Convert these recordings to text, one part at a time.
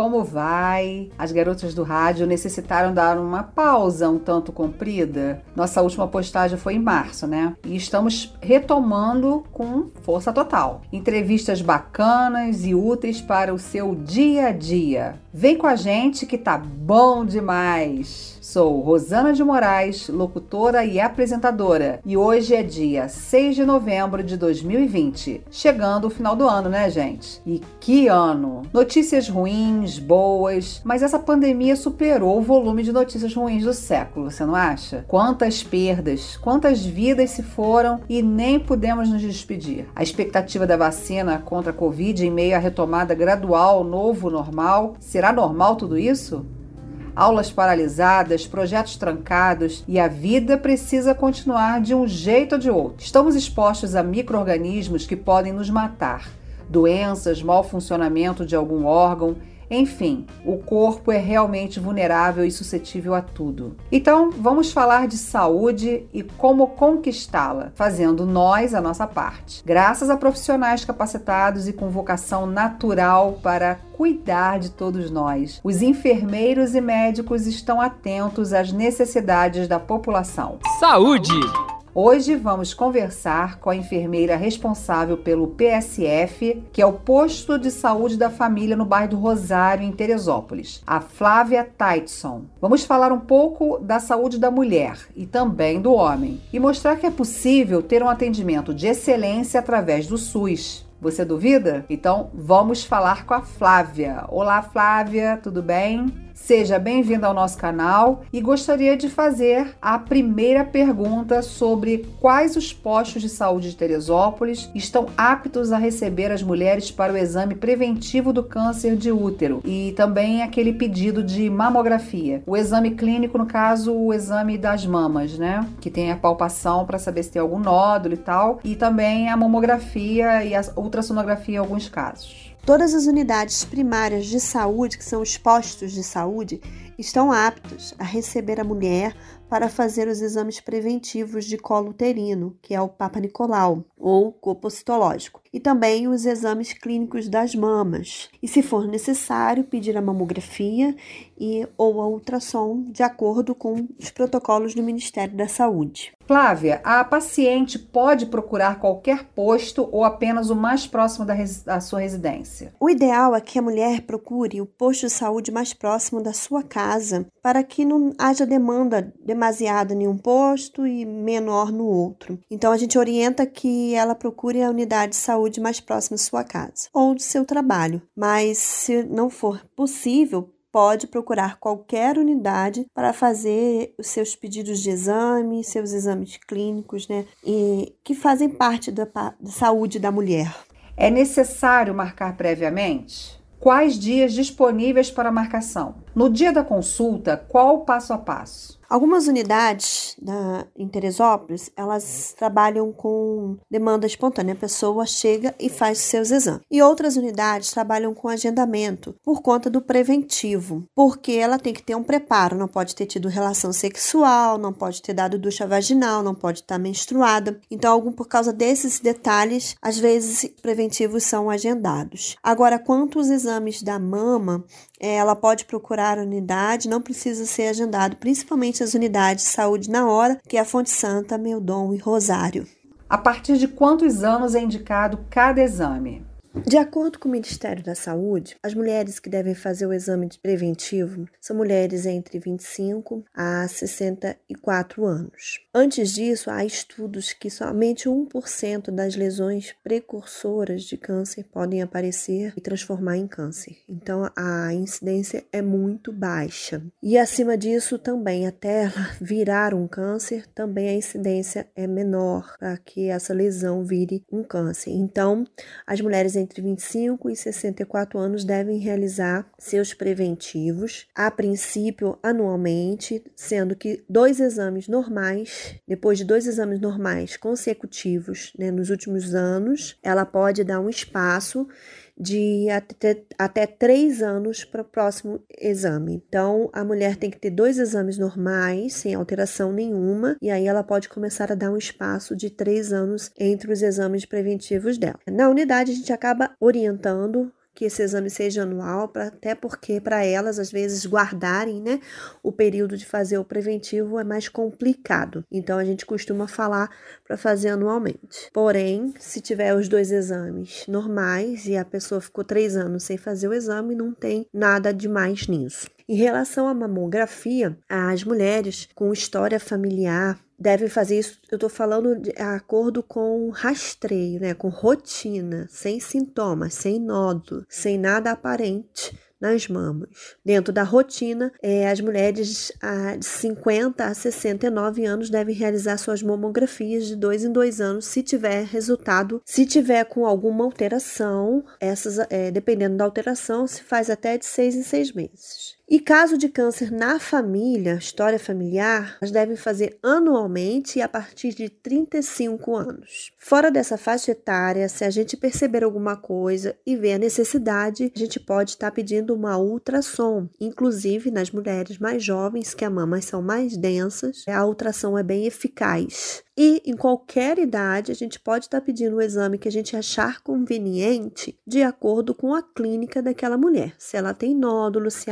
Como vai? As garotas do rádio necessitaram dar uma pausa um tanto comprida. Nossa última postagem foi em março, né? E estamos retomando com força total. Entrevistas bacanas e úteis para o seu dia a dia. Vem com a gente que tá bom demais! Sou Rosana de Moraes, locutora e apresentadora, e hoje é dia 6 de novembro de 2020. Chegando o final do ano, né, gente? E que ano! Notícias ruins, boas, mas essa pandemia superou o volume de notícias ruins do século, você não acha? Quantas perdas, quantas vidas se foram e nem pudemos nos despedir. A expectativa da vacina contra a Covid em meio à retomada gradual, novo normal, será normal tudo isso? aulas paralisadas, projetos trancados e a vida precisa continuar de um jeito ou de outro. Estamos expostos a micro-organismos que podem nos matar, doenças, mau funcionamento de algum órgão enfim, o corpo é realmente vulnerável e suscetível a tudo. Então, vamos falar de saúde e como conquistá-la, fazendo nós a nossa parte, graças a profissionais capacitados e com vocação natural para cuidar de todos nós. Os enfermeiros e médicos estão atentos às necessidades da população. Saúde! Hoje vamos conversar com a enfermeira responsável pelo PSF, que é o posto de saúde da família no bairro do Rosário, em Teresópolis, a Flávia Taitson. Vamos falar um pouco da saúde da mulher e também do homem e mostrar que é possível ter um atendimento de excelência através do SUS. Você duvida? Então vamos falar com a Flávia. Olá, Flávia, tudo bem? Seja bem-vindo ao nosso canal e gostaria de fazer a primeira pergunta sobre quais os postos de saúde de Teresópolis estão aptos a receber as mulheres para o exame preventivo do câncer de útero e também aquele pedido de mamografia. O exame clínico, no caso, o exame das mamas, né? Que tem a palpação para saber se tem algum nódulo e tal, e também a mamografia e a ultrassonografia em alguns casos. Todas as unidades primárias de saúde, que são os postos de saúde, estão aptos a receber a mulher para fazer os exames preventivos de colo uterino, que é o Papa Nicolau, ou corpo citológico, e também os exames clínicos das mamas. E, se for necessário, pedir a mamografia e ou a ultrassom, de acordo com os protocolos do Ministério da Saúde. Flávia, a paciente pode procurar qualquer posto ou apenas o mais próximo da, da sua residência? O ideal é que a mulher procure o posto de saúde mais próximo da sua casa, para que não haja demanda demasiada em um posto e menor no outro. Então, a gente orienta que ela procure a unidade de saúde mais próxima de sua casa ou do seu trabalho. Mas, se não for possível, pode procurar qualquer unidade para fazer os seus pedidos de exame, seus exames clínicos, né? E que fazem parte da, da saúde da mulher. É necessário marcar previamente? Quais dias disponíveis para marcação? No dia da consulta, qual o passo a passo? Algumas unidades da, em Teresópolis, elas trabalham com demanda espontânea. A pessoa chega e faz seus exames. E outras unidades trabalham com agendamento por conta do preventivo, porque ela tem que ter um preparo, não pode ter tido relação sexual, não pode ter dado ducha vaginal, não pode estar menstruada. Então, algum por causa desses detalhes, às vezes preventivos são agendados. Agora, quanto os exames da mama, eh, ela pode procurar a unidade, não precisa ser agendado, principalmente as unidades de saúde na hora, que é a Fonte Santa, Meudon e Rosário. A partir de quantos anos é indicado cada exame? De acordo com o Ministério da Saúde, as mulheres que devem fazer o exame preventivo são mulheres entre 25 a 64 anos. Antes disso, há estudos que somente 1% das lesões precursoras de câncer podem aparecer e transformar em câncer. Então, a incidência é muito baixa. E acima disso, também, até ela virar um câncer, também a incidência é menor para que essa lesão vire um câncer. Então, as mulheres entre 25 e 64 anos devem realizar seus preventivos, a princípio anualmente, sendo que dois exames normais, depois de dois exames normais consecutivos né, nos últimos anos, ela pode dar um espaço de até, até três anos para o próximo exame. Então, a mulher tem que ter dois exames normais, sem alteração nenhuma, e aí ela pode começar a dar um espaço de três anos entre os exames preventivos dela. Na unidade, a gente acaba orientando que esse exame seja anual, pra, até porque para elas, às vezes, guardarem né, o período de fazer o preventivo é mais complicado. Então, a gente costuma falar para fazer anualmente. Porém, se tiver os dois exames normais e a pessoa ficou três anos sem fazer o exame, não tem nada demais nisso. Em relação à mamografia, as mulheres com história familiar devem fazer isso. Eu estou falando de acordo com rastreio, né? Com rotina, sem sintomas, sem nódulo, sem nada aparente nas mamas. Dentro da rotina, é, as mulheres ah, de 50 a 69 anos devem realizar suas mamografias de dois em dois anos, se tiver resultado, se tiver com alguma alteração, essas, é, dependendo da alteração, se faz até de seis em seis meses. E caso de câncer na família, história familiar, elas devem fazer anualmente e a partir de 35 anos. Fora dessa faixa etária, se a gente perceber alguma coisa e ver a necessidade, a gente pode estar pedindo uma ultrassom. Inclusive nas mulheres mais jovens, que as mamas são mais densas, a ultrassom é bem eficaz. E em qualquer idade, a gente pode estar pedindo o exame que a gente achar conveniente de acordo com a clínica daquela mulher. Se ela tem nódulo, se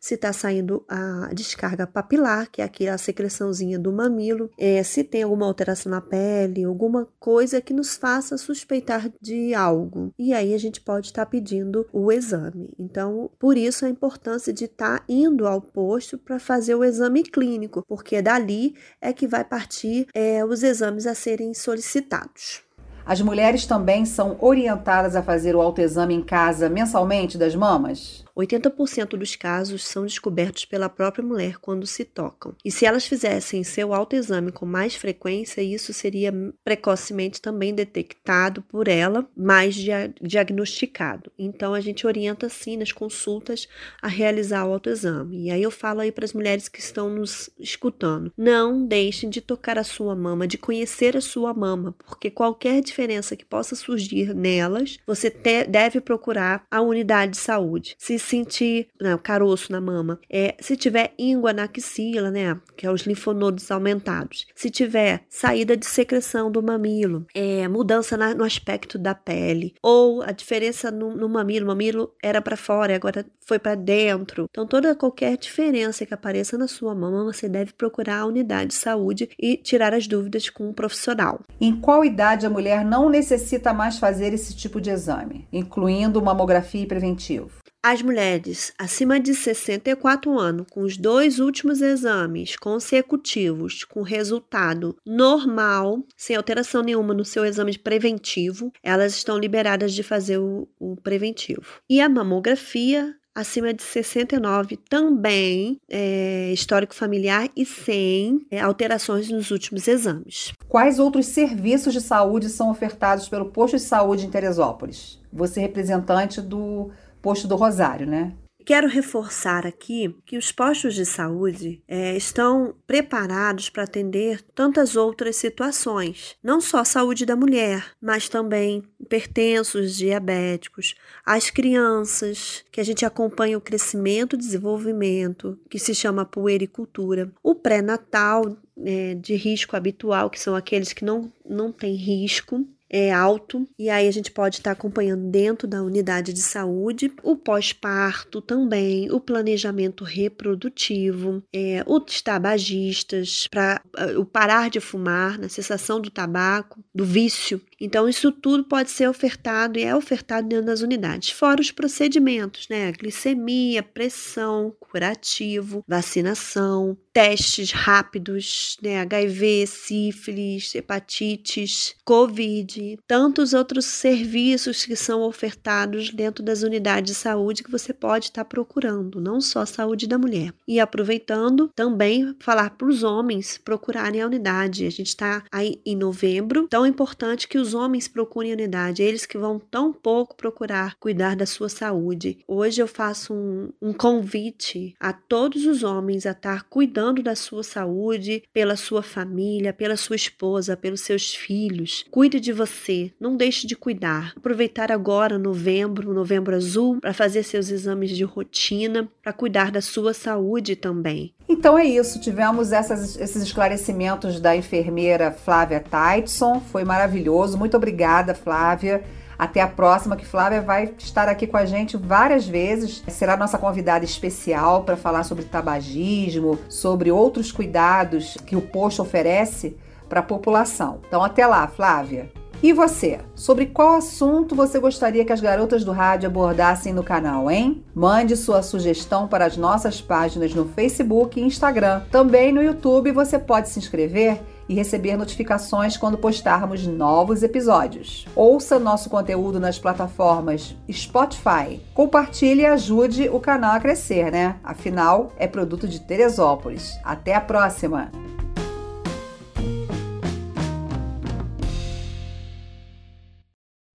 está saindo a descarga papilar, que é aquela secreçãozinha do mamilo, é, se tem alguma alteração na pele, alguma coisa que nos faça suspeitar de algo. E aí a gente pode estar pedindo o exame. Então, por isso a importância de estar indo ao posto para fazer o exame clínico, porque dali é que vai partir é, os exames a serem solicitados. As mulheres também são orientadas a fazer o autoexame em casa mensalmente das mamas? 80% dos casos são descobertos pela própria mulher quando se tocam. E se elas fizessem seu autoexame com mais frequência, isso seria precocemente também detectado por ela, mais dia diagnosticado. Então a gente orienta sim nas consultas a realizar o autoexame. E aí eu falo aí para as mulheres que estão nos escutando: não deixem de tocar a sua mama, de conhecer a sua mama, porque qualquer diferença que possa surgir nelas, você deve procurar a unidade de saúde. Se sentir né, caroço na mama, é, se tiver íngua na axila, né, que é os linfonodos aumentados, se tiver saída de secreção do mamilo, é, mudança na, no aspecto da pele, ou a diferença no, no mamilo, o mamilo era para fora, agora foi para dentro. Então, toda qualquer diferença que apareça na sua mama, você deve procurar a unidade de saúde e tirar as dúvidas com um profissional. Em qual idade a mulher não necessita mais fazer esse tipo de exame, incluindo mamografia e preventivo? As mulheres acima de 64 anos, com os dois últimos exames consecutivos com resultado normal, sem alteração nenhuma no seu exame preventivo, elas estão liberadas de fazer o, o preventivo. E a mamografia acima de 69 também é, histórico familiar e sem é, alterações nos últimos exames. Quais outros serviços de saúde são ofertados pelo posto de saúde em Teresópolis? Você representante do posto do Rosário, né? Quero reforçar aqui que os postos de saúde é, estão preparados para atender tantas outras situações, não só a saúde da mulher, mas também hipertensos, diabéticos, as crianças, que a gente acompanha o crescimento e desenvolvimento, que se chama puericultura, o pré-natal é, de risco habitual, que são aqueles que não, não têm risco, é alto e aí a gente pode estar tá acompanhando dentro da unidade de saúde o pós-parto também, o planejamento reprodutivo, é, os tabagistas, para uh, o parar de fumar, na cessação do tabaco, do vício. Então, isso tudo pode ser ofertado e é ofertado dentro das unidades, fora os procedimentos, né? Glicemia, pressão, curativo, vacinação, testes rápidos, né? HIV, sífilis, hepatites, Covid, tantos outros serviços que são ofertados dentro das unidades de saúde que você pode estar procurando, não só a saúde da mulher. E aproveitando, também falar para os homens procurarem a unidade. A gente está aí em novembro, é importante que os os homens procurem unidade, eles que vão tão pouco procurar cuidar da sua saúde. Hoje eu faço um, um convite a todos os homens a estar cuidando da sua saúde, pela sua família, pela sua esposa, pelos seus filhos. Cuide de você, não deixe de cuidar. Aproveitar agora, novembro, novembro azul, para fazer seus exames de rotina, para cuidar da sua saúde também. Então é isso, tivemos essas, esses esclarecimentos da enfermeira Flávia Taitson, foi maravilhoso. Muito obrigada, Flávia. Até a próxima, que Flávia vai estar aqui com a gente várias vezes. Será nossa convidada especial para falar sobre tabagismo, sobre outros cuidados que o posto oferece para a população. Então, até lá, Flávia. E você? Sobre qual assunto você gostaria que as garotas do rádio abordassem no canal, hein? Mande sua sugestão para as nossas páginas no Facebook e Instagram. Também no YouTube você pode se inscrever e receber notificações quando postarmos novos episódios. Ouça nosso conteúdo nas plataformas Spotify. Compartilhe e ajude o canal a crescer, né? Afinal, é produto de Teresópolis. Até a próxima!